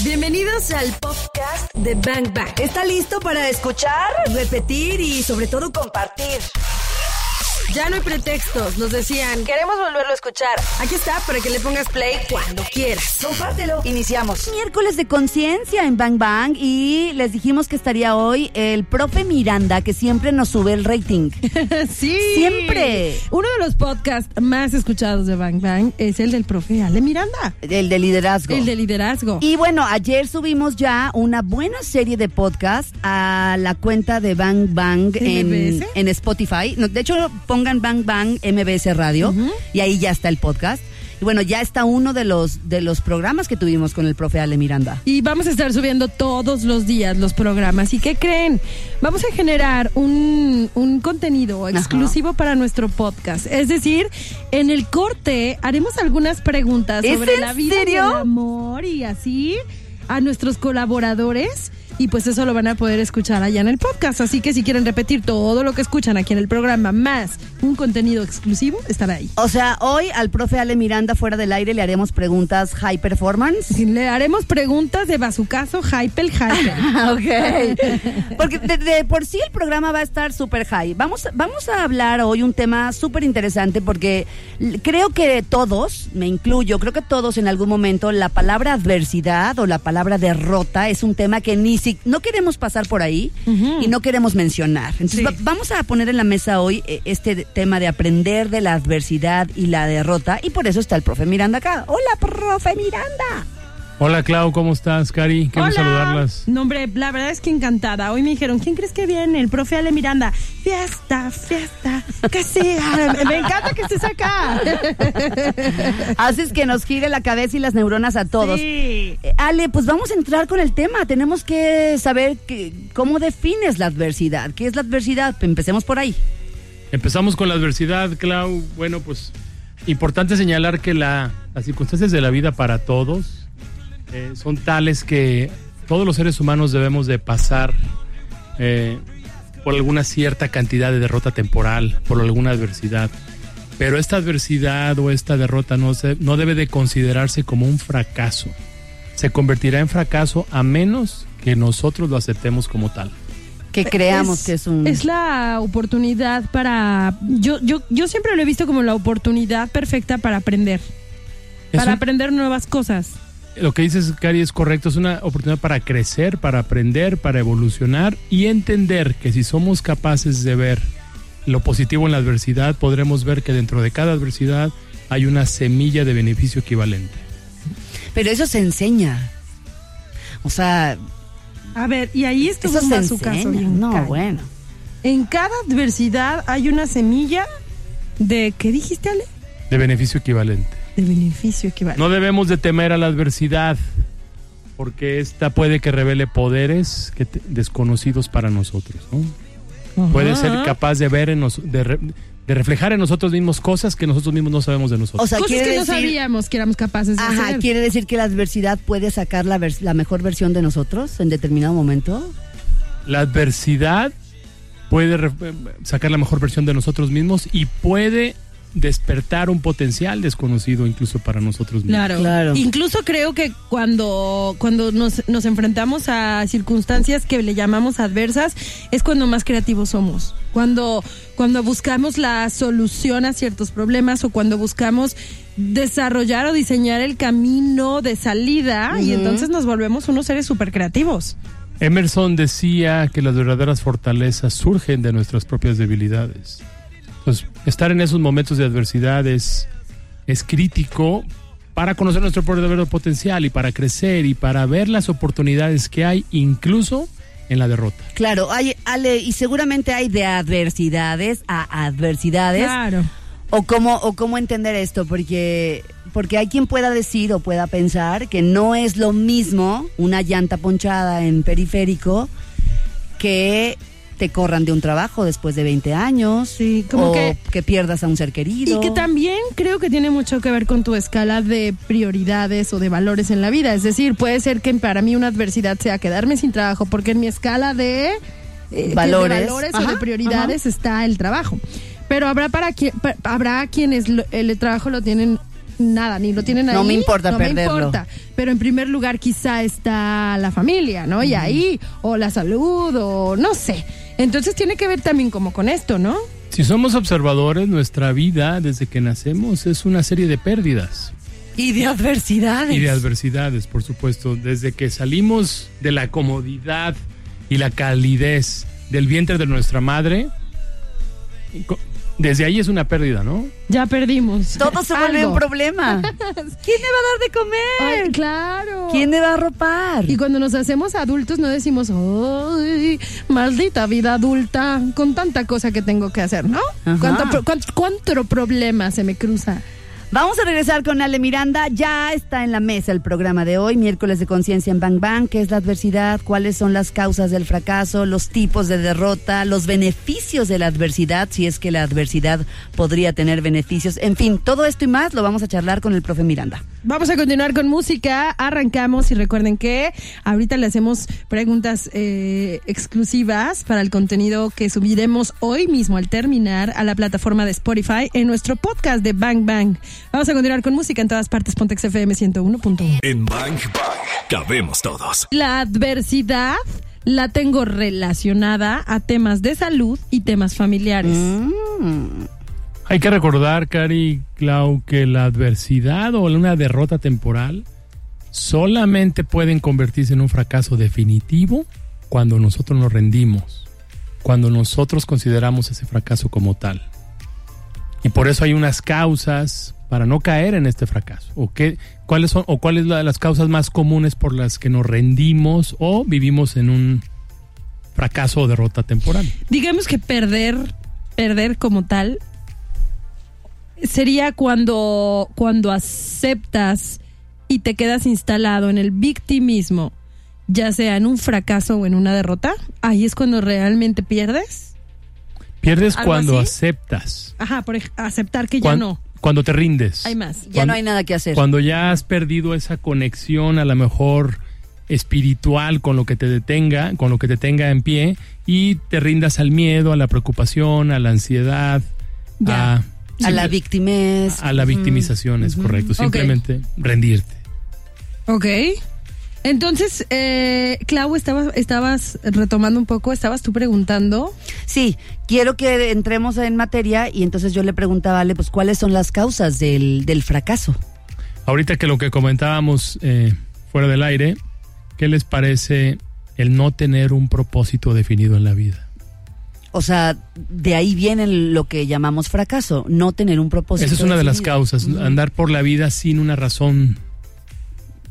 Bienvenidos al podcast de Bang Bang. ¿Está listo para escuchar, repetir y sobre todo compartir? Ya no hay pretextos, nos decían, queremos volverlo a escuchar. Aquí está para que le pongas play cuando quieras. Compártelo. Iniciamos. Miércoles de conciencia en Bang Bang y les dijimos que estaría hoy el profe Miranda que siempre nos sube el rating. sí. Siempre. Uno de los podcasts más escuchados de Bang Bang es el del profe Ale Miranda. El de liderazgo. El de liderazgo. Y bueno, ayer subimos ya una buena serie de podcasts a la cuenta de Bang Bang en, en Spotify. No, de hecho, pongan Bang Bang MBS Radio y ahí ya está el podcast. Y bueno, ya está uno de los, de los programas que tuvimos con el profe Ale Miranda. Y vamos a estar subiendo todos los días los programas. ¿Y qué creen? Vamos a generar un, un contenido exclusivo para nuestro podcast. Es decir, en el corte haremos algunas preguntas ¿Es sobre la vida serio? y el amor y así a nuestros colaboradores. Y pues eso lo van a poder escuchar allá en el podcast. Así que si quieren repetir todo lo que escuchan aquí en el programa, más un contenido exclusivo, estará ahí. O sea, hoy al profe Ale Miranda fuera del aire le haremos preguntas high performance. Le haremos preguntas de bazucazo, hyper, hyper. ok. Porque de, de por sí el programa va a estar súper high. Vamos, vamos a hablar hoy un tema súper interesante porque creo que todos, me incluyo, creo que todos en algún momento la palabra adversidad o la palabra derrota es un tema que ni si, no queremos pasar por ahí y no queremos mencionar. Entonces Sí. va- vamos a poner en la mesa hoy eh, este tema de aprender de la adversidad y la derrota y por eso está el profe Miranda acá. Hola, profe Miranda. Hola Clau, ¿cómo estás, Cari? Qué bueno saludarlas. No, hombre, la verdad es que encantada. Hoy me dijeron, ¿quién crees que viene? El profe Ale Miranda. Fiesta, fiesta, que siga. Me encanta que estés acá. Haces que nos gire la cabeza y las neuronas a todos. Sí. Eh, Ale, pues vamos a entrar con el tema. Tenemos que saber que- cómo defines la adversidad. ¿Qué es la adversidad? Empecemos por ahí. Empezamos con la adversidad, Clau. Bueno, pues importante señalar que la- las circunstancias de la vida para todos eh, son tales que todos los seres humanos debemos de pasar eh, por alguna cierta cantidad de derrota temporal, por alguna adversidad. Pero esta adversidad o esta derrota no, se, no debe de considerarse como un fracaso. Se convertirá en fracaso a menos que nosotros lo aceptemos como tal. Que creamos que es un... Es la oportunidad para. Yo, yo, yo siempre lo he visto como la oportunidad perfecta para aprender. Es para un- aprender nuevas cosas. Lo que dices, Cari, es correcto. Es una oportunidad para crecer, para aprender, para evolucionar y entender que si somos capaces de ver lo positivo en la adversidad, podremos ver que dentro de cada adversidad hay una semilla de beneficio equivalente. Pero eso se enseña. O sea, A ver, y ahí estuvo eso se enseña. bien No, cañón. bueno. En cada adversidad hay una semilla de. ¿Qué dijiste, Ale? De beneficio equivalente. De beneficio equivalente. No debemos de temer a la adversidad, porque esta puede que revele poderes que te- desconocidos para nosotros. ¿no? Puede ser capaz de ver en nos- de, re- de reflejar en nosotros mismos cosas que nosotros mismos no sabemos de nosotros. O sea, Cosas quiere que no decir... sabíamos que éramos capaces de Ajá, hacer. quiere decir que la adversidad puede sacar la, vers- la mejor versión de nosotros en determinado momento. La adversidad puede re- sacar la mejor versión de nosotros mismos y puede despertar un potencial desconocido incluso para nosotros mismos. Claro. Claro. Incluso creo que cuando, cuando nos, nos enfrentamos a circunstancias que le llamamos adversas, es cuando más creativos somos. Cuando, cuando buscamos la solución a ciertos problemas o cuando buscamos desarrollar o diseñar el camino de salida y entonces nos volvemos unos seres súper creativos. Emerson decía que las verdaderas fortalezas surgen de nuestras propias debilidades. Entonces, estar en esos momentos de adversidad es, es crítico para conocer nuestro verdadero potencial y para crecer y para ver las oportunidades que hay incluso en la derrota. Claro, hay, Ale, y seguramente hay de adversidades a adversidades. Claro. O cómo, o cómo entender esto, porque, porque hay quien pueda decir o pueda pensar que no es lo mismo una llanta ponchada en periférico que te corran de un trabajo después de 20 años. Sí, como o que- pierdas a un ser querido. Y que también creo que tiene mucho que ver con tu escala de prioridades o de valores en la vida. Es decir, puede ser que para mí una adversidad sea quedarme sin trabajo, porque en mi escala de eh, de Valores. o de prioridades está el trabajo. Pero habrá para pa- habrá quienes lo- el trabajo lo tienen nada, ni lo tienen ahí. No me importa no perderlo. Me importa. Pero en primer lugar quizá está la familia, ¿no? Y ahí, o la salud, o no sé. Entonces tiene que ver también como con esto, ¿no? Si somos observadores, nuestra vida desde que nacemos es una serie de pérdidas Y de adversidades. y de adversidades, por supuesto. Desde que salimos de la comodidad y la calidez del vientre de nuestra madre, desde ahí es una pérdida, ¿no? Ya perdimos. Todo se vuelve Algo. un problema. ¿Quién me va a dar de comer? Ay, claro. ¿Quién me va a arropar? Y cuando nos hacemos adultos no decimos, ¡ay, maldita vida adulta! Con tanta cosa que tengo que hacer, ¿no? Ajá. ¿Cuánto, pro- cuánto, cuánto problema se me cruza? Vamos a regresar con Ale Miranda. Ya está en la mesa el programa de hoy, miércoles de conciencia en Bang Bang. ¿Qué es la adversidad? ¿Cuáles son las causas del fracaso? ¿Los tipos de derrota? ¿Los beneficios de la adversidad? Si es que la adversidad podría tener beneficios. En fin, todo esto y más lo vamos a charlar con el profe Miranda. Vamos a continuar con música. Arrancamos y recuerden que ahorita le hacemos preguntas eh, exclusivas para el contenido que subiremos hoy mismo al terminar a la plataforma de Spotify en nuestro podcast de Bang Bang. Vamos a continuar con música en todas partes. Pontex FM 101.1. En Bang Bang cabemos todos. La adversidad la tengo relacionada a temas de salud y temas familiares. Hay que recordar, Cari, Clau, que la adversidad o una derrota temporal solamente pueden convertirse en un fracaso definitivo cuando nosotros nos rendimos, cuando nosotros consideramos ese fracaso como tal. Y por eso hay unas causas para no caer en este fracaso. ¿O qué, cuáles son o cuáles las causas más comunes por las que nos rendimos o vivimos en un fracaso o derrota temporal? Digamos que perder, perder como tal, sería cuando, cuando aceptas y te quedas instalado en el victimismo, ya sea en un fracaso o en una derrota. Ahí es cuando realmente pierdes. Pierdes ¿Algo cuando así? aceptas. Ajá, por aceptar que ya no. Cuando te rindes. Hay más. Ya Cuando- no hay nada que hacer. Cuando ya has perdido esa conexión a lo mejor espiritual con lo que te detenga, con lo que te tenga en pie y te rindas al miedo, a la preocupación, a la ansiedad, Ya. a, a la victimez. a la victimización, es correcto. Simplemente rendirte. Ok. Entonces, eh, Clau, estabas, estabas retomando un poco, estabas tú preguntando. Sí, quiero que entremos en materia y entonces yo le preguntaba a Ale, pues, ¿cuáles son las causas del, del fracaso? Ahorita que lo que comentábamos eh, fuera del aire, ¿qué les parece el no tener un propósito definido en la vida? O sea, de ahí viene lo que llamamos fracaso, no tener un propósito. Esa es una de las causas, andar por la vida sin una razón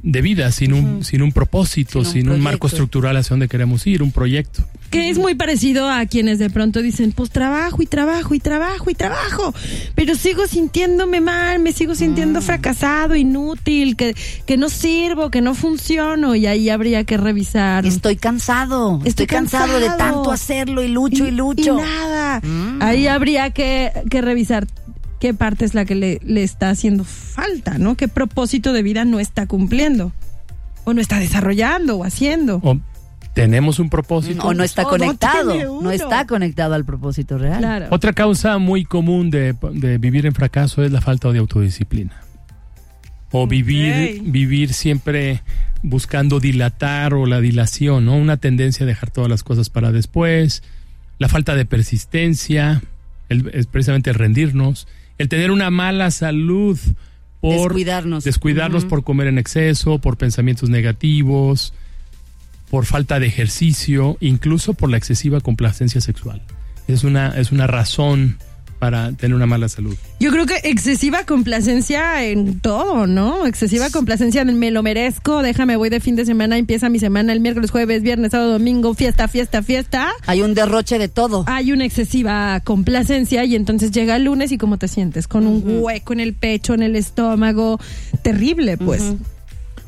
de vida, sin un, sin un propósito, Sin un sin un, marco estructural hacia donde queremos ir, un proyecto. Que es muy parecido a quienes de pronto dicen, pues trabajo y trabajo y trabajo y trabajo, pero sigo sintiéndome mal, me sigo sintiendo Ah. fracasado, inútil, que, que no sirvo, que no funciono y ahí habría que revisar. Estoy cansado, estoy, Estoy cansado, de tanto hacerlo y lucho y, lucho. Y nada. Mm. Ahí habría que, que revisar qué parte es la que le, le está haciendo falta, ¿no? ¿Qué propósito de vida no está cumpliendo? O no está desarrollando o haciendo. O tenemos un propósito. O no está no conectado, no, está conectado al propósito real. Claro. Otra causa muy común de, de vivir en fracaso es la falta de autodisciplina. O vivir, vivir siempre buscando dilatar o la dilación, ¿no? Una tendencia a dejar todas las cosas para después, la falta de persistencia, el, es precisamente el rendirnos, el tener una mala salud por Descuidarnos. descuidarnos por comer en exceso, por pensamientos negativos, por falta de ejercicio, incluso por la excesiva complacencia sexual. Es una, es una razón para tener una mala salud. Yo creo que excesiva complacencia en todo, ¿no? Excesiva complacencia en me lo merezco, déjame, voy de fin de semana, empieza mi semana el miércoles, jueves, viernes, sábado, domingo, fiesta, fiesta, fiesta. Hay un derroche de todo. Hay una excesiva complacencia y entonces llega el lunes y ¿cómo te sientes? Con un hueco en el pecho, en el estómago. Terrible, pues.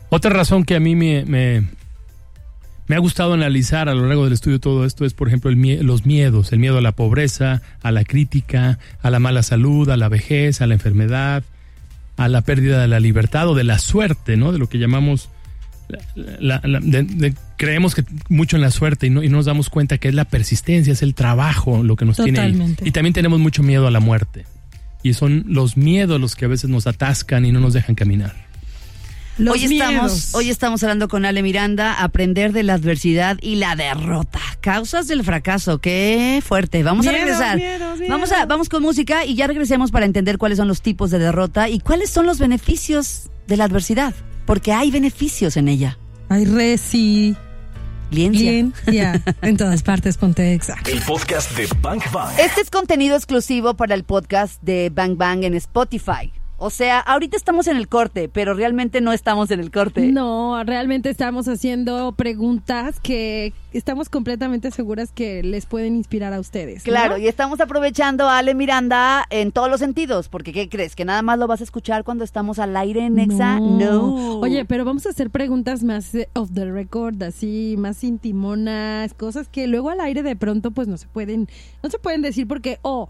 Otra razón que a mí me, me, me ha gustado analizar a lo largo del estudio todo esto es, por ejemplo, el mie- los miedos, el miedo a la pobreza, a la crítica, a la mala salud, a la vejez, a la enfermedad, a la pérdida de la libertad o de la suerte, ¿no? De lo que llamamos la- la- la- de- de- creemos que mucho en la suerte y no, y no nos damos cuenta que es la persistencia, es el trabajo lo que nos tiene ahí. Y también tenemos mucho miedo a la muerte. Y son los miedos los que a veces nos atascan y no nos dejan caminar. Los hoy estamos, hoy estamos hablando con Ale Miranda, aprender de la adversidad y la derrota. Causas del fracaso, qué fuerte. Vamos a regresar. Vamos a, vamos con música y ya regresemos para entender cuáles son los tipos de derrota y cuáles son los beneficios de la adversidad. Porque hay beneficios en ella. Ay, reci. Liencia. Bien, ya. En todas partes, ponte exa. El podcast de Bank Bang. Este es contenido exclusivo para el podcast de Bang Bang en Spotify. O sea, ahorita estamos en el corte, pero realmente no estamos en el corte. No, realmente estamos haciendo preguntas que estamos completamente seguras que les pueden inspirar a ustedes. ¿no? Claro, y estamos aprovechando a Ale Miranda en todos los sentidos, porque ¿qué crees? ¿Que nada más lo vas a escuchar cuando estamos al aire en Exa? No. Oye, pero vamos a hacer preguntas más eh, off the record, así, más intimonas, cosas que luego al aire de pronto pues no se pueden, no se pueden decir porque o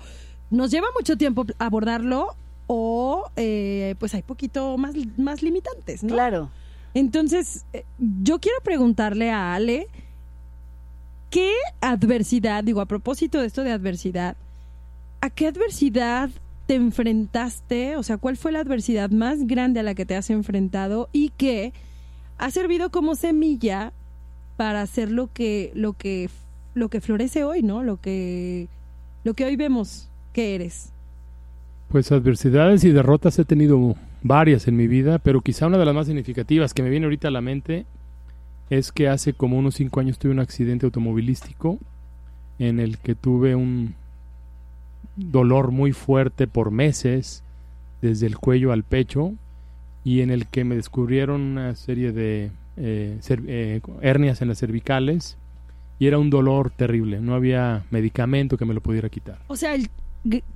nos lleva mucho tiempo abordarlo o eh, pues hay poquito más, más limitantes, ¿no? Claro. Entonces, eh, yo quiero preguntarle a Ale, ¿qué adversidad, digo, a propósito de esto de adversidad, ¿a qué adversidad te enfrentaste? O sea, ¿cuál fue la adversidad más grande a la que te has enfrentado y que ha servido como semilla para hacer lo que, lo que, lo que florece hoy, ¿no? Lo que, lo que hoy vemos que eres. Pues adversidades y derrotas he tenido varias en mi vida, pero quizá una de las más significativas que me viene ahorita a la mente es que hace como unos cinco años tuve un accidente automovilístico en el que tuve un dolor muy fuerte por meses, desde el cuello al pecho, y en el que me descubrieron una serie de eh, eh, hernias en las cervicales, y era un dolor terrible, no había medicamento que me lo pudiera quitar. O sea, el-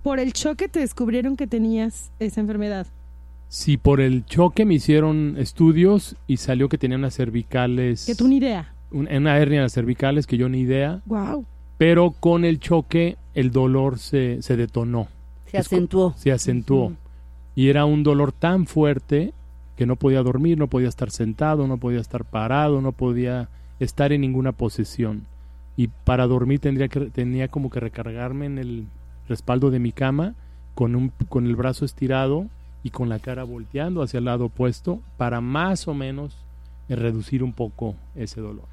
por el choque te descubrieron que tenías esa enfermedad. Si por el choque me hicieron estudios y salió que tenía unas cervicales, Que tú ni idea. un- una hernia en las cervicales que yo ni idea, Wow. pero con el choque el dolor se, se detonó, Se acentuó. se acentuó. Y era un dolor tan fuerte que no podía dormir, no podía estar sentado, no podía estar parado, no podía estar en ninguna posición. Y para dormir tendría que, tenía como que recargarme en el respaldo de mi cama con, un, con el brazo estirado y con la cara volteando hacia el lado opuesto para más o menos eh, reducir un poco ese dolor.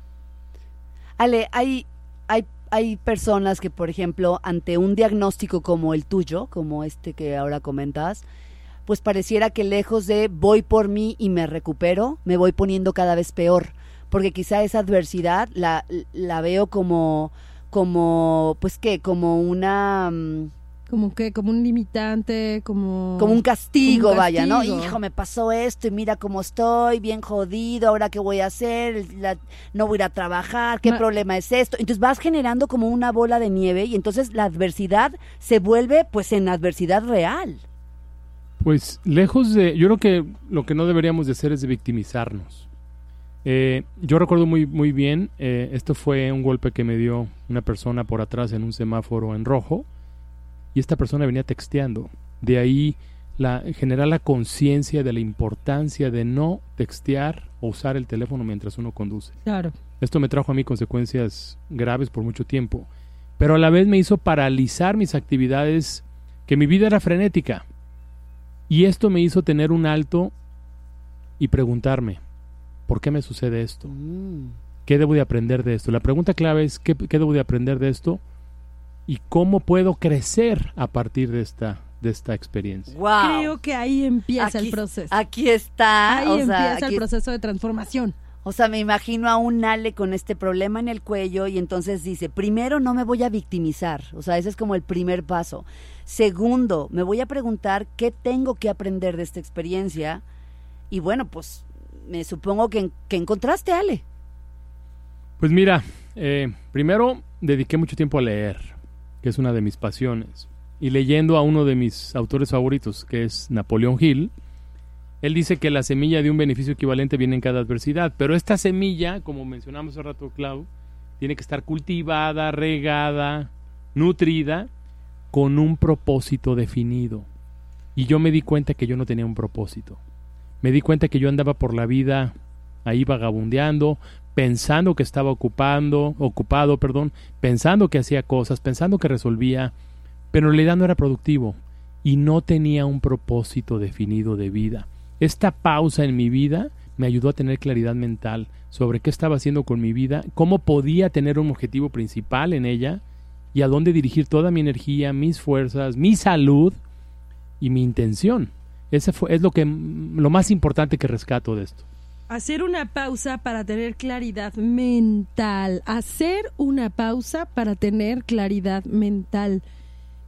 Ale, hay, hay, hay personas que, por ejemplo, ante un diagnóstico como el tuyo, como este que ahora comentas, pues pareciera que lejos de voy por mí y me recupero, me voy poniendo cada vez peor. Porque quizá esa adversidad la, la veo como, como, pues qué, como una... mm, Como que, como un limitante, como... como un castigo, Como un vaya, ¿no? Hijo, me pasó esto y mira cómo estoy, bien jodido, ahora qué voy a hacer, La- no voy a ir a trabajar, qué Ma- problema es esto. Entonces vas generando como una bola de nieve y entonces la adversidad se vuelve pues en adversidad real. Pues lejos de, yo creo que lo que no deberíamos de hacer es de victimizarnos. Eh, yo recuerdo muy muy bien, eh, esto fue un golpe que me dio una persona por atrás en un semáforo en rojo y esta persona venía texteando. De ahí la, generar la conciencia de la importancia de no textear o usar el teléfono mientras uno conduce. Claro. Esto me trajo a mí consecuencias graves por mucho tiempo, pero a la vez me hizo paralizar mis actividades, que mi vida era frenética. Y esto me hizo tener un alto y preguntarme, ¿por qué me sucede esto? ¿Qué debo de aprender de esto? La pregunta clave es, ¿qué, qué debo de aprender de esto? ¿Y cómo puedo crecer a partir de esta, de esta experiencia? Wow. Creo que ahí empieza Aquí- el proceso. Aquí está, ahí o sea, empieza aquí- el proceso de transformación. O sea, me imagino a un Ale con este problema en el cuello y entonces dice, primero no me voy a victimizar, o sea, ese es como el primer paso. Segundo, me voy a preguntar qué tengo que aprender de esta experiencia y bueno, pues me supongo que, que encontraste, Ale. Pues mira, eh, primero dediqué mucho tiempo a leer, que es una de mis pasiones. Y leyendo a uno de mis autores favoritos, que es Napoleón Hill, él dice que la semilla de un beneficio equivalente viene en cada adversidad. Pero esta semilla, como mencionamos hace rato, Clau, tiene que estar cultivada, regada, nutrida, con un propósito definido. Y yo me di cuenta que yo no tenía un propósito. Me di cuenta que yo andaba por la vida ahí vagabundeando, pensando que estaba ocupando, ocupado, perdón, pensando que hacía cosas, pensando que resolvía, pero en realidad no era productivo. y no tenía un propósito definido de vida. Esta pausa en mi vida me ayudó a tener claridad mental sobre qué estaba haciendo con mi vida, cómo podía tener un objetivo principal en ella y a dónde dirigir toda mi energía, mis fuerzas, mi salud y mi intención. Ese fue, es lo, que, lo más importante que rescato de esto. Hacer una pausa para tener claridad mental. Hacer una pausa para tener claridad mental.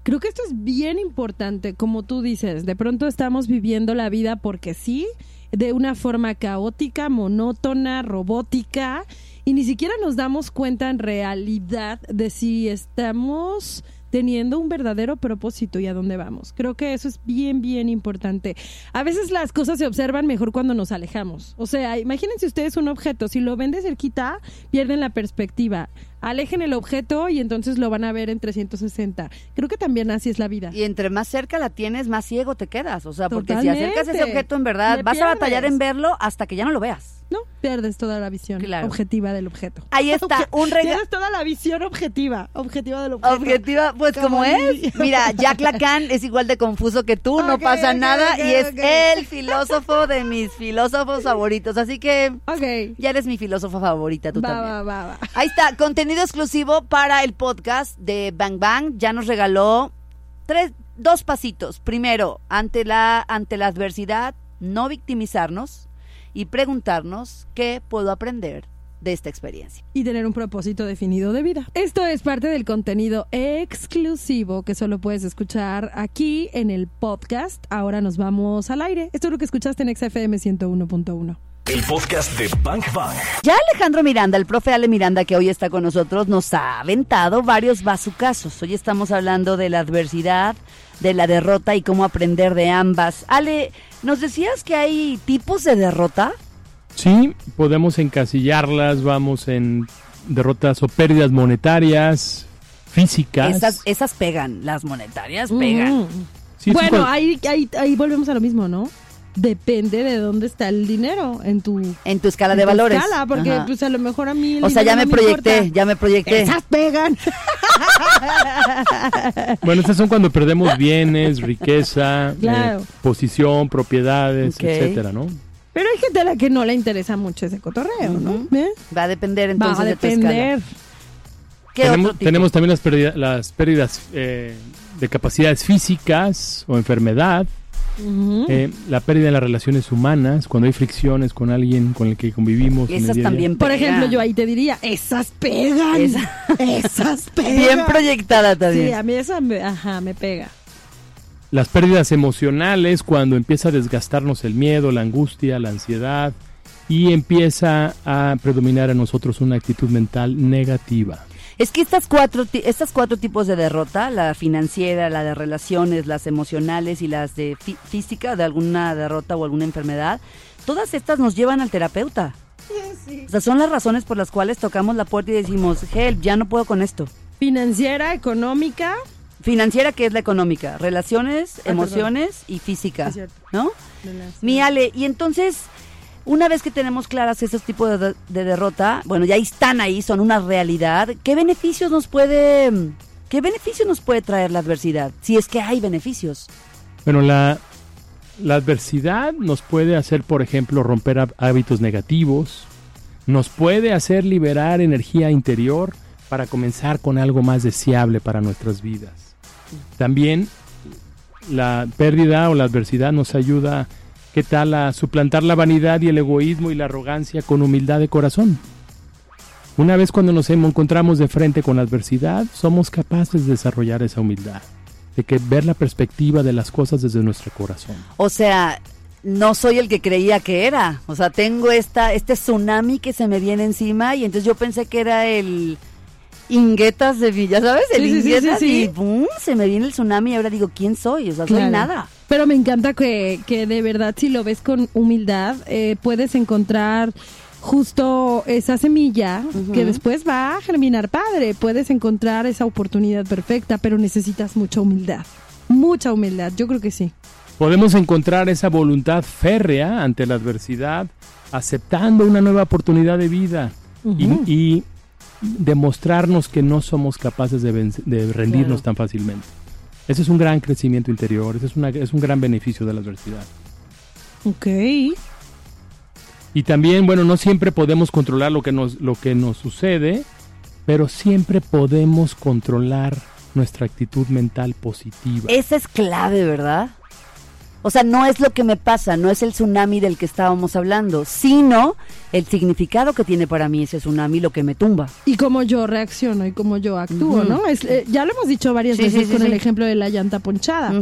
Creo que esto es bien importante, como tú dices, de pronto estamos viviendo la vida porque sí, de una forma caótica, monótona, robótica, y ni siquiera nos damos cuenta en realidad de si estamos teniendo un verdadero propósito y a dónde vamos. Creo que eso es bien, bien importante. A veces las cosas se observan mejor cuando nos alejamos. O sea, imagínense ustedes un objeto, si lo ven de cerquita, pierden la perspectiva alejen el objeto y entonces lo van a ver en 360. Creo que también así es la vida. Y entre más cerca la tienes, más ciego te quedas. O sea, porque si acercas ese objeto en verdad, vas a batallar en verlo hasta que ya no lo veas. No, pierdes toda la visión objetiva del objeto. Ahí está, un regalo. Pierdes toda la visión objetiva, objetiva del objeto. Objetiva, pues como es. Mira, Jack Lacan es igual de confuso que tú, no pasa nada y es el filósofo de mis filósofos favoritos. Así que ya eres mi filósofo favorita tú también. Va, va, va. Ahí está, contenido exclusivo para el podcast de Bang Bang. Ya nos regaló tres, dos pasitos. Primero, ante la, ante la adversidad, no victimizarnos y preguntarnos qué puedo aprender de esta experiencia. Y tener un propósito definido de vida. Esto es parte del contenido exclusivo que solo puedes escuchar aquí en el podcast. Ahora nos vamos al aire. Esto es lo que escuchaste en XFM 101.1. El podcast de Bank Bang. Ya Alejandro Miranda, el profe Ale Miranda que hoy está con nosotros, nos ha aventado varios bazucazos. Hoy estamos hablando de la adversidad, de la derrota y cómo aprender de ambas. Ale, ¿nos decías que hay tipos de derrota? Sí, podemos encasillarlas, vamos en derrotas o pérdidas monetarias, físicas. Esas, esas pegan, las monetarias pegan. bueno, ahí, ahí, ahí volvemos a lo mismo, ¿no? Depende de dónde está el dinero en tu en tu escala de valores. Escala, porque pues a lo mejor a mí O sea, ya me, proyecté, ya me proyecté. Esas pegan. bueno, estas son cuando perdemos bienes, riqueza, eh, posición, propiedades, etcétera, ¿no? Pero hay gente a la que no le interesa mucho ese cotorreo, ¿no? Va a depender entonces Va a depender. ¿Qué tenemos, tenemos también las pérdidas, las pérdidas eh, de capacidades físicas o enfermedad. Eh, la pérdida de las relaciones humanas, cuando hay fricciones con alguien con el que convivimos. Esas también Por ejemplo, yo ahí te diría, esas pegan. esas pegan. Bien proyectada también. Sí, a mí esa me, ajá, me pega. Las pérdidas emocionales, cuando empieza a desgastarnos el miedo, la angustia, la ansiedad y empieza a predominar en nosotros una actitud mental negativa. Es que estas cuatro, estas cuatro tipos de derrota, la financiera, la de relaciones, las emocionales y las de física, de alguna derrota o alguna enfermedad, todas estas nos llevan al terapeuta. O sea, son las razones por las cuales tocamos la puerta y decimos, help, ya no puedo con esto. Financiera, económica. Financiera, que es la económica, relaciones, ah, emociones y física, ¿no? Mi Ale, y entonces una vez que tenemos claras esos tipos de, derrota, bueno, ya están ahí, son una realidad. ¿Qué beneficios nos puede, qué beneficios nos puede traer la adversidad? Si es que hay beneficios. Bueno, la, la adversidad nos puede hacer, por ejemplo, romper hábitos negativos, nos puede hacer liberar energía interior para comenzar con algo más deseable para nuestras vidas. También la pérdida o la adversidad nos ayuda ¿Qué tal a suplantar la vanidad y el egoísmo y la arrogancia con humildad de corazón? Una vez cuando nos encontramos de frente con la adversidad, somos capaces de desarrollar esa humildad, de que ver la perspectiva de las cosas desde nuestro corazón. O sea, no soy el que creía que era. O sea, tengo esta, este tsunami que se me viene encima y entonces yo pensé que era el inguetas de Villa, ¿sabes? El inguetas y ¡pum! se me viene el tsunami y ahora digo, ¿quién soy? O sea, soy nada. Pero me encanta que, que de verdad si lo ves con humildad, eh, puedes encontrar justo esa semilla que después va a germinar padre. Puedes encontrar esa oportunidad perfecta, pero necesitas mucha humildad. Mucha humildad, yo creo que sí. Podemos encontrar esa voluntad férrea ante la adversidad, aceptando una nueva oportunidad de vida y, demostrarnos que no somos capaces de, rendirnos tan fácilmente. Ese es un gran crecimiento interior, ese es, una, es un gran beneficio de la adversidad. Ok. Y también, bueno, no siempre podemos controlar lo que nos, lo que nos sucede, pero siempre podemos controlar nuestra actitud mental positiva. Esa es clave, ¿verdad? O sea, no es lo que me pasa, no es el tsunami del que estábamos hablando, sino el significado que tiene para mí ese tsunami lo que me tumba. Y cómo yo reacciono y cómo yo actúo. ¿no? Es, eh, ya lo hemos dicho varias Sí, veces sí, sí, con el ejemplo de la llanta ponchada.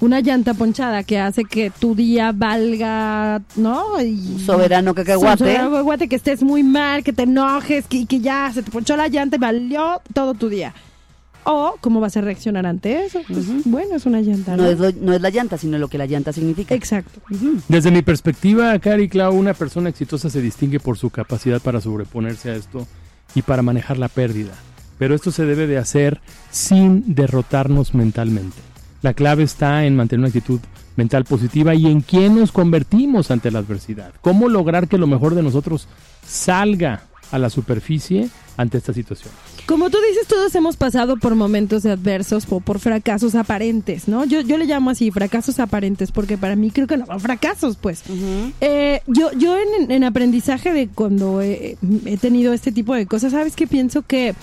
Una llanta ponchada que hace que tu día valga, ¿no? Y, Soberano cacahuate. Soberano cacahuate, que estés muy mal, que te enojes, que, y que ya se te ponchó la llanta y valió todo tu día. O cómo vas a reaccionar ante eso. Pues, Bueno, es una llanta, ¿no? No es, lo- no es la llanta, sino lo que la llanta significa. Exacto. Desde mi perspectiva, Cari Clau, una persona exitosa se distingue por su capacidad para sobreponerse a esto y para manejar la pérdida. Pero esto se debe de hacer sin derrotarnos mentalmente. La clave está en mantener una actitud mental positiva y en quién nos convertimos ante la adversidad. Cómo lograr que lo mejor de nosotros salga a la superficie ante esta situación. Como tú dices, todos hemos pasado por momentos adversos o por fracasos aparentes, ¿no? Yo, yo le llamo así, fracasos aparentes, porque para mí creo que no son fracasos, pues. Eh, yo yo en, en aprendizaje de cuando he, he tenido este tipo de cosas, ¿sabes qué? Pienso que,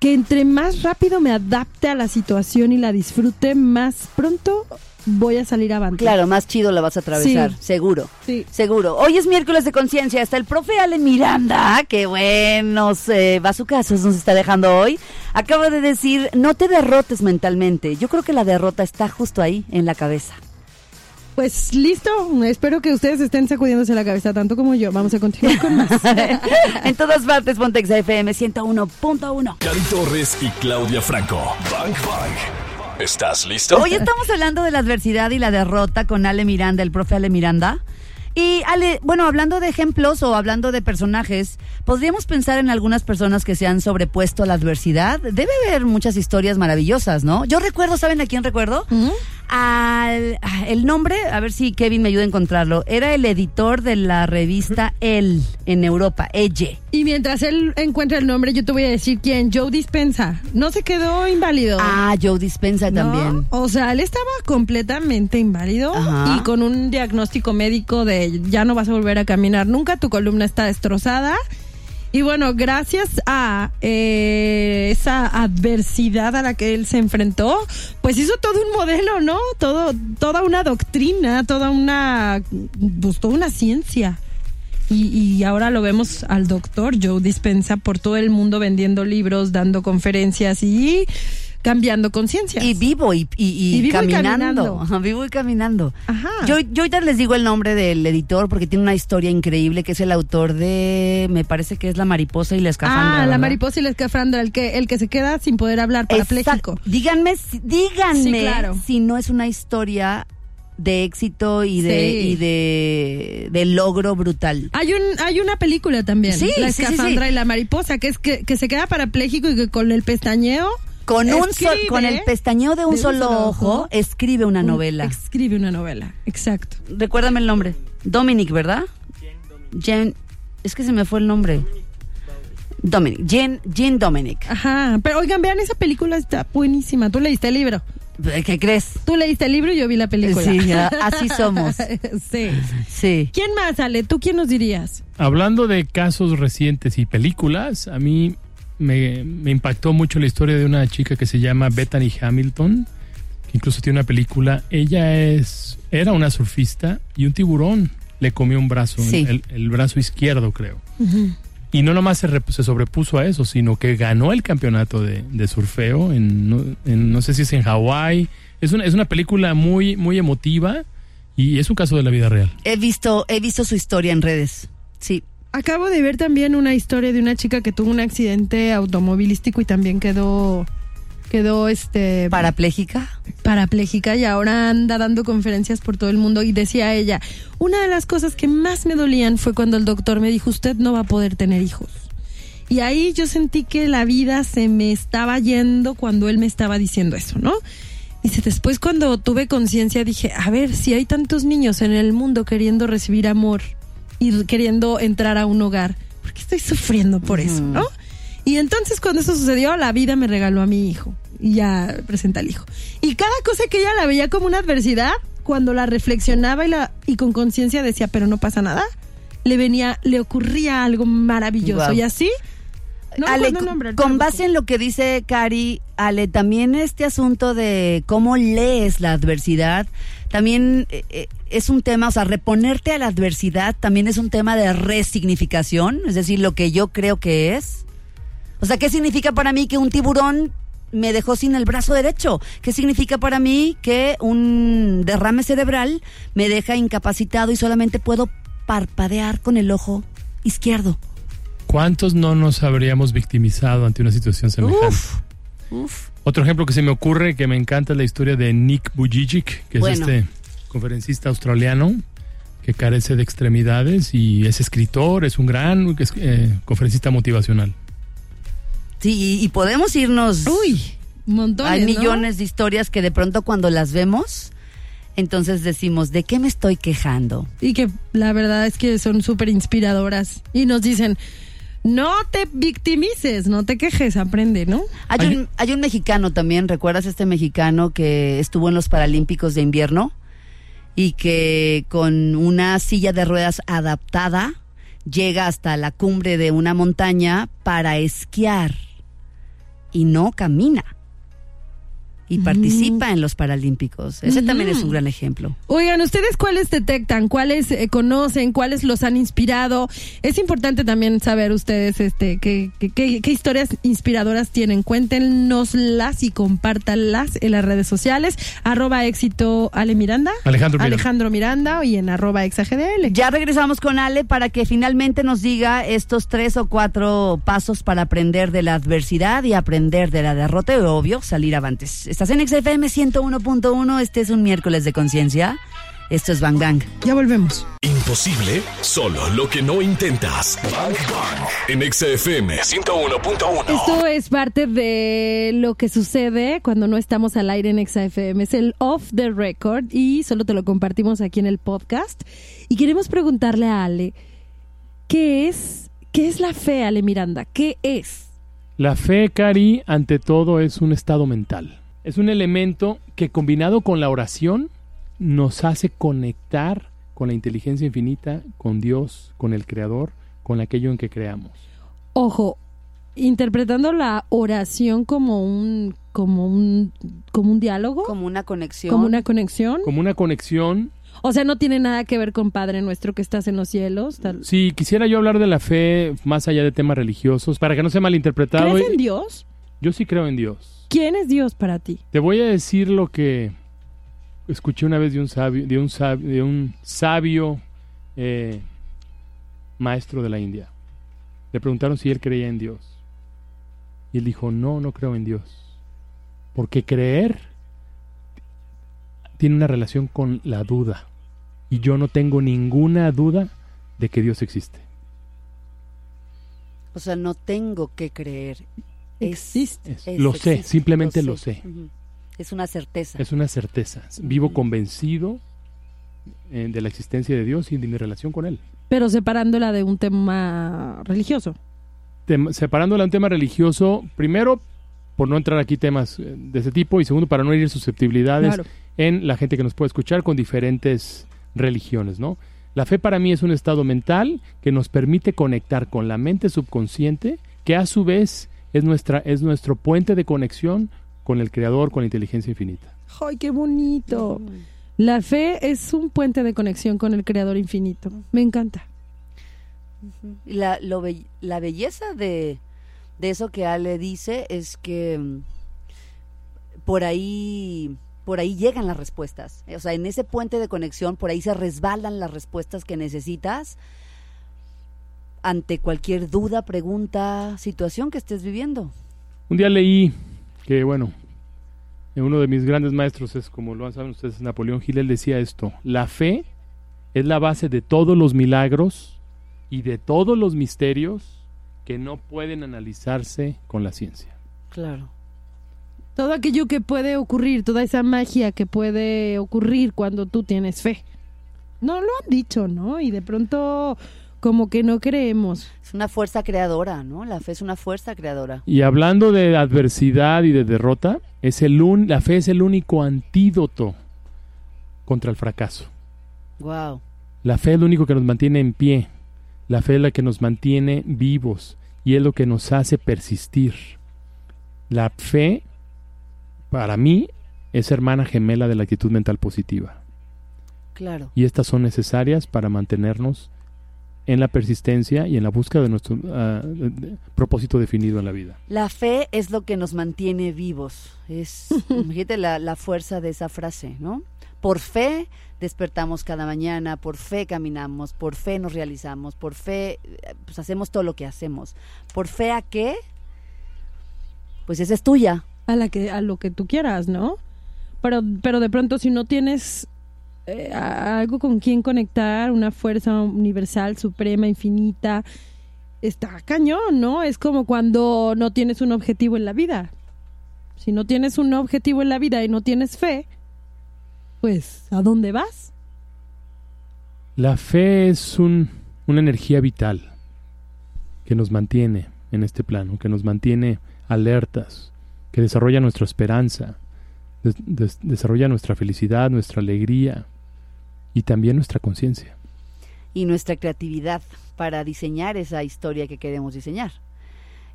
que entre más rápido me adapte a la situación y la disfrute, más pronto voy a salir avante. Claro, más chido la vas a atravesar, Sí. seguro. Sí. Seguro. Hoy es miércoles de conciencia. Está el profe Ale Miranda, que buenos eh, bazucazos nos está dejando hoy. Acaba de decir, no te derrotes mentalmente. Yo creo que la derrota está justo ahí, en la cabeza. Pues listo, espero que ustedes estén sacudiéndose la cabeza tanto como yo. Vamos a continuar con más. en todas partes, Pontex FM 101.1. Cari Torres y Claudia Franco. Bang Bang. ¿Estás listo? Hoy estamos hablando de la adversidad y la derrota con Ale Miranda, el profe Ale Miranda. Y Ale, bueno, hablando de ejemplos o hablando de personajes, podríamos pensar en algunas personas que se han sobrepuesto a la adversidad. Debe haber muchas historias maravillosas, ¿no? Yo recuerdo, ¿saben a quién recuerdo? Al, ah, el nombre, a ver si Kevin me ayuda a encontrarlo, era el editor de la revista El en Europa, Elle. Y mientras él encuentra el nombre, yo te voy a decir quién. Joe Dispensa. No se quedó inválido. Ah, Joe Dispensa ¿no? también. O sea, él estaba completamente inválido Ajá. y con un diagnóstico médico de ya no vas a volver a caminar nunca, tu columna está destrozada. Y bueno, gracias a eh, esa adversidad a la que él se enfrentó, pues hizo todo un modelo, ¿no? Todo, toda una doctrina, toda una, pues toda una ciencia. Y, y ahora lo vemos al doctor Joe Dispensa por todo el mundo vendiendo libros, dando conferencias y cambiando conciencias. Y vivo y, y- y Y vivo y caminando. caminando. Ajá, Vivo y caminando. Ajá. Yo, yo ahorita les digo el nombre del editor porque tiene una historia increíble que es el autor de, me parece que es La mariposa y la escafandra. Ah, la mariposa y la escafandra, el que, el que se queda sin poder hablar, parapléjico. Díganme, si- díganme Sí, claro. si no es una historia de éxito y de, Sí. y de, de logro brutal. Hay un, hay una película también, Sí, la escafandra sí. y la mariposa, que es que, que se queda parapléjico y que con el pestañeo Con un sol- escribe con el pestañeo de un, de un solo, ojo, ojo, escribe una un- novela. Escribe una novela, exacto. Recuérdame el nombre. Dominic, ¿verdad? Jen, es que se me fue el nombre. Dominic, Jen, Jen Dominic. Ajá, pero oigan, vean, esa película está buenísima. Tú leíste el libro. ¿Qué crees? Tú leíste el libro y yo vi la película. Sí, así somos. sí. Sí. ¿Quién más, Ale? ¿Tú quién nos dirías? Hablando de casos recientes y películas, a mí me, me impactó mucho la historia de una chica que se llama Bethany Hamilton, que incluso tiene una película. Ella es era una surfista y un tiburón le comió un brazo, Sí. el, el brazo izquierdo creo. Y no nomás se, se sobrepuso a eso, sino que ganó el campeonato de, de surfeo en no, en- no sé si es en Hawái. Es una, es una película muy, muy emotiva y es un caso de la vida real. He visto, he visto su historia en redes. Sí. Acabo de ver también una historia de una chica que tuvo un accidente automovilístico y también quedó quedó este Parapléjica. parapléjica y ahora anda dando conferencias por todo el mundo y decía ella, una de las cosas que más me dolían fue cuando el doctor me dijo, usted no va a poder tener hijos. Y ahí yo sentí que la vida se me estaba yendo cuando él me estaba diciendo eso, ¿no? Dice, después cuando tuve conciencia dije, a ver, si hay tantos niños en el mundo queriendo recibir amor y queriendo entrar a un hogar, ¿por qué estoy sufriendo por eso, no? Y entonces cuando eso sucedió, la vida me regaló a mi hijo. Y ya presenta al hijo. Y cada cosa que ella la veía como una adversidad, cuando la reflexionaba y, la, y con conciencia decía, pero no pasa nada, le venía, le ocurría algo maravilloso. Guau. Y así... no Ale, con base en lo que dice Cari, Ale, también este asunto de cómo lees la adversidad, también eh, eh, es un tema, o sea, reponerte a la adversidad también es un tema de resignificación, es decir, lo que yo creo que es. O sea, ¿qué significa para mí que un tiburón me dejó sin el brazo derecho? ¿Qué significa para mí que un derrame cerebral me deja incapacitado y solamente puedo parpadear con el ojo izquierdo? ¿Cuántos no nos habríamos victimizado ante una situación semejante? Uf, uf. Otro ejemplo que se me ocurre que me encanta es la historia de Nick Bujicic, que Bueno. es este conferencista australiano que carece de extremidades y es escritor, es un gran eh, conferencista motivacional. Sí, y, podemos irnos. Uy, montones, Hay ¿no? millones de historias que de pronto cuando las vemos, entonces decimos, ¿de qué me estoy quejando? Y que la verdad es que son súper inspiradoras. Y nos dicen, no te victimices, no te quejes, aprende, ¿no? Hay Hay- un, hay un mexicano también, ¿recuerdas este mexicano que estuvo en los Paralímpicos de invierno? Y que con una silla de ruedas adaptada llega hasta la cumbre de una montaña para esquiar y no camina. Y participa en los Paralímpicos. Ese también es un gran ejemplo. Oigan, ¿ustedes cuáles detectan? ¿Cuáles eh, conocen? ¿Cuáles los han inspirado? Es importante también saber ustedes este qué, qué- qué- qué historias inspiradoras tienen. Cuéntenoslas y compártanlas en las redes sociales. Arroba éxito Ale Miranda. Alejandro Miranda. Alejandro Miranda y en arroba exagdl. Ya regresamos con Ale para que finalmente nos diga estos tres o cuatro pasos para aprender de la adversidad y aprender de la derrota y obvio salir avantes. Estás en XFM 101.1, este es un miércoles de conciencia. Esto es Bang Bang. Ya volvemos. Imposible, solo lo que no intentas. Bang Bang. En XFM 101.1. Esto es parte de lo que sucede cuando no estamos al aire en XFM. Es el off the record y solo te lo compartimos aquí en el podcast. Y queremos preguntarle a Ale, ¿qué es, qué es la fe, Ale Miranda? ¿Qué es? La fe, Cari, ante todo es un estado mental. Es un elemento que combinado con la oración nos hace conectar con la inteligencia infinita, con Dios, con el Creador, con aquello en que creamos. Ojo, interpretando la oración como un, como un, como un diálogo, Como una conexión. como una conexión. Como una conexión. O sea, no tiene nada que ver con Padre nuestro que estás en los cielos. tal- Si quisiera yo hablar de la fe más allá de temas religiosos, para que no sea malinterpretado, ¿Crees en Dios? yo sí creo en Dios. ¿Quién es Dios para ti? Te voy a decir lo que escuché una vez de un sabio, de un sabio, de un sabio eh, maestro de la India. Le preguntaron si él creía en Dios. Y él dijo, no, no creo en Dios. Porque creer tiene una relación con la duda. Y yo no tengo ninguna duda de que Dios existe. O sea, no tengo que creer. Existe. Es- es- lo sé, simplemente lo sé. Es una certeza. Es una certeza. Vivo convencido eh, de la existencia de Dios y de mi relación con Él. Pero separándola de un tema religioso. Tem- separándola de un tema religioso, primero, por no entrar aquí temas eh, de ese tipo, y segundo, para no herir susceptibilidades Claro. en la gente que nos puede escuchar con diferentes religiones, ¿no? La fe para mí es un estado mental que nos permite conectar con la mente subconsciente, que a su vez es, nuestra, es nuestro puente de conexión con el Creador, con la inteligencia infinita. ¡Ay, qué bonito! La fe es un puente de conexión con el Creador infinito. Me encanta. Y La, lo be- la belleza de, de eso que Ale dice es que mm, por ahí por ahí llegan las respuestas. O sea, en ese puente de conexión, por ahí se resbalan las respuestas que necesitas ante cualquier duda, pregunta, situación que estés viviendo. Un día leí que, bueno, uno de mis grandes maestros es, como lo saben ustedes, Napoleón Hill, él decía esto, la fe es la base de todos los milagros y de todos los misterios que no pueden analizarse con la ciencia. Claro. Todo aquello que puede ocurrir, toda esa magia que puede ocurrir cuando tú tienes fe. No lo han dicho, ¿no? Y de pronto como que no creemos. Es una fuerza creadora, ¿no? La fe es una fuerza creadora. Y hablando de adversidad y de derrota, es el un- la fe es el único antídoto contra el fracaso. Wow. La fe es lo único que nos mantiene en pie. La fe es la que nos mantiene vivos y es lo que nos hace persistir. La fe, para mí, es hermana gemela de la actitud mental positiva. Claro. Y estas son necesarias para mantenernos en la persistencia y en la búsqueda de nuestro de- de- propósito definido en la vida. La fe es lo que nos mantiene vivos. Es, imagínate la, la fuerza de esa frase, ¿no? Por fe despertamos cada mañana, por fe caminamos, por fe nos realizamos, por fe eh, pues hacemos todo lo que hacemos. ¿Por fe a qué? Pues esa es tuya. a la que a lo que tú quieras, ¿no? Pero pero de pronto si no tienes eh, algo con quien conectar, una fuerza universal, suprema, infinita, está cañón, ¿no? Es como cuando no tienes un objetivo en la vida. Si no tienes un objetivo en la vida y no tienes fe, pues ¿a dónde vas? La fe es un- una energía vital que nos mantiene en este plano, que nos mantiene alertas, que desarrolla nuestra esperanza, des- des- desarrolla nuestra felicidad, nuestra alegría y también nuestra conciencia. y nuestra creatividad para diseñar esa historia que queremos diseñar.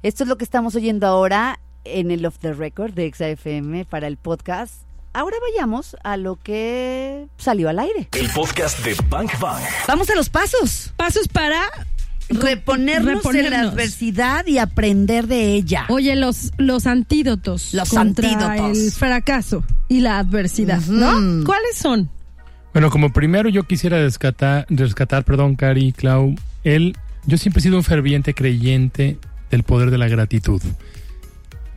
Esto es lo que estamos oyendo ahora en el Off the Record de XAFM para el podcast. Ahora vayamos a lo que salió al aire. El podcast de Bank Bang. Vamos a los pasos. Pasos para Reponernos, en la adversidad y aprender de ella. Oye, los, los antídotos Los contra antídotos. el fracaso y la adversidad, ¿no? ¿Cuáles son? Bueno, como primero yo quisiera rescatar, rescatar, perdón, Cari, Clau, él, yo siempre he sido un ferviente creyente del poder de la gratitud.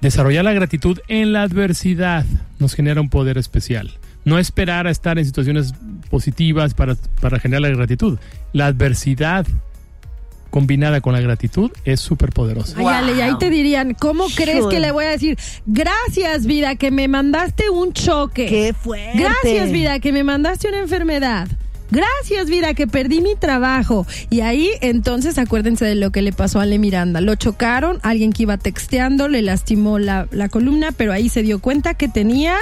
Desarrollar la gratitud en la adversidad nos genera un poder especial. No esperar a estar en situaciones positivas para, para generar la gratitud. La adversidad combinada con la gratitud es súper poderosa. Ay, Wow. Ale, y ahí te dirían, ¿cómo crees Sure. que le voy a decir? Gracias, vida, que me mandaste un choque. ¡Qué fuerte! Gracias, vida, que me mandaste una enfermedad. Gracias, vida, que perdí mi trabajo. Y ahí, entonces, acuérdense de lo que le pasó a Ale Miranda. Lo chocaron, alguien que iba texteando, le lastimó la, la columna, pero ahí se dio cuenta que tenía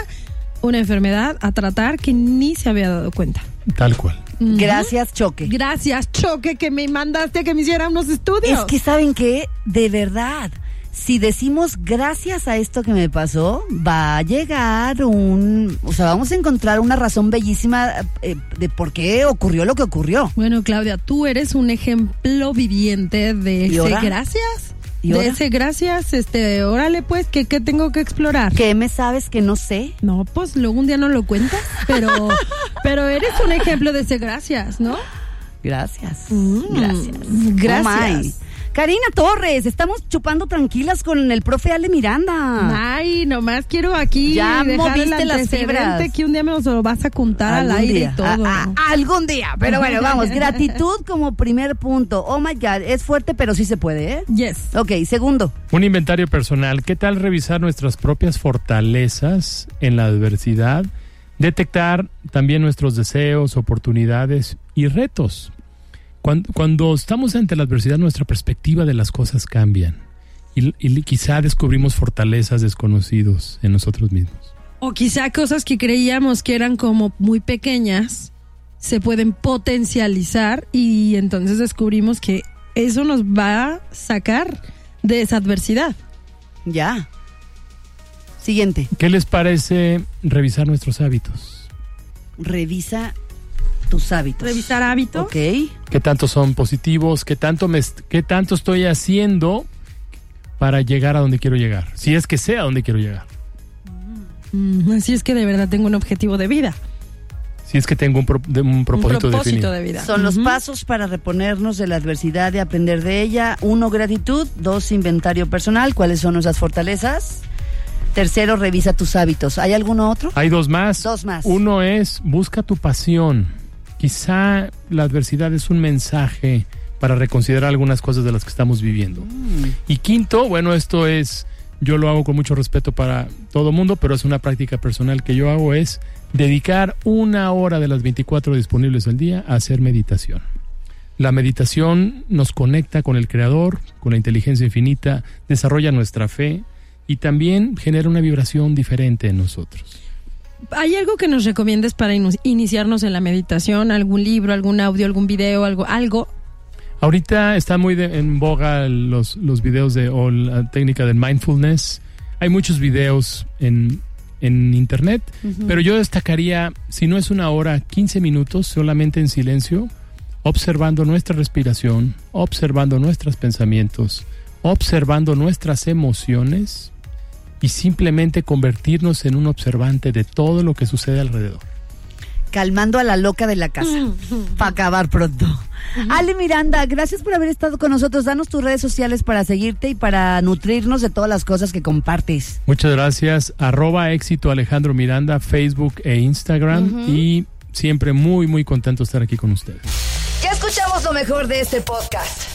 una enfermedad a tratar que ni se había dado cuenta. Tal cual. Gracias, Choque. Gracias, choque, que me mandaste a que me hiciera unos estudios. Es que saben que, de verdad, si decimos gracias a esto que me pasó, va a llegar un, o sea, vamos a encontrar una razón bellísima eh, de por qué ocurrió lo que ocurrió. Bueno, Claudia, tú eres un ejemplo viviente de ¿Y ese gracias. ¿Y de ese gracias, este, órale pues, ¿qué, qué tengo que explorar? ¿Qué me sabes que no sé? No, pues luego un día no lo cuentas, pero, pero eres un ejemplo de ese gracias, ¿no? Gracias. Mm, gracias. gracias. Oh. Karina Torres, estamos chupando tranquilas con el profe Ale Miranda. Ay, nomás quiero aquí Ya dejar el moviste las fibras. que un día me lo vas a contar al Algún aire día. y todo. Algún día. Pero bueno, vamos. Gratitud como primer punto. Oh my God, es fuerte, pero sí se puede, ¿eh? Yes. Ok, segundo. Un inventario personal. ¿Qué tal revisar nuestras propias fortalezas en la adversidad? Detectar también nuestros deseos, oportunidades y retos. Cuando, cuando estamos ante la adversidad, nuestra perspectiva de las cosas cambian. Y, y quizá descubrimos fortalezas desconocidos en nosotros mismos. O quizá cosas que creíamos que eran como muy pequeñas se pueden potencializar y entonces descubrimos que eso nos va a sacar de esa adversidad. Ya. Siguiente. ¿Qué les parece revisar nuestros hábitos? Revisa tus hábitos. Revisar hábitos. Ok. ¿Qué tanto son positivos? ¿Qué tanto, me, qué tanto estoy haciendo para llegar a donde quiero llegar? Si es que sé a dónde quiero llegar. Mm, así es que de verdad tengo un objetivo de vida. Si es que tengo un, pro- de- un propósito, un propósito de vida. Son los pasos para reponernos de la adversidad y aprender de ella. Uno, gratitud. Dos, inventario personal. ¿Cuáles son nuestras fortalezas? Tercero, revisa tus hábitos. ¿Hay alguno otro? Hay dos más. Dos más. Uno es busca tu pasión. Quizá la adversidad es un mensaje para reconsiderar algunas cosas de las que estamos viviendo. Mm. Y quinto, bueno, esto es, yo lo hago con mucho respeto para todo mundo, pero es una práctica personal que yo hago, es dedicar una hora de las 24 disponibles al día a hacer meditación. La meditación nos conecta con el Creador, con la inteligencia infinita, desarrolla nuestra fe y también genera una vibración diferente en nosotros. ¿Hay algo que nos recomiendes para iniciarnos en la meditación? ¿Algún libro, algún audio, algún video, algo? algo? Ahorita está muy de- en boga los, los videos de o la técnica del mindfulness. Hay muchos videos en, en internet, pero yo destacaría, si no es una hora, 15 minutos solamente en silencio, observando nuestra respiración, observando nuestros pensamientos, observando nuestras emociones y simplemente convertirnos en un observante de todo lo que sucede alrededor. Calmando a la loca de la casa. Para acabar pronto. Ale Miranda, gracias por haber estado con nosotros. Danos tus redes sociales para seguirte y para nutrirnos de todas las cosas que compartes. Muchas gracias. Arroba éxito Alejandro Miranda, Facebook e Instagram. Y siempre muy, muy contento de estar aquí con ustedes. Ya escuchamos lo mejor de este podcast.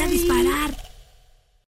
voy a disparar.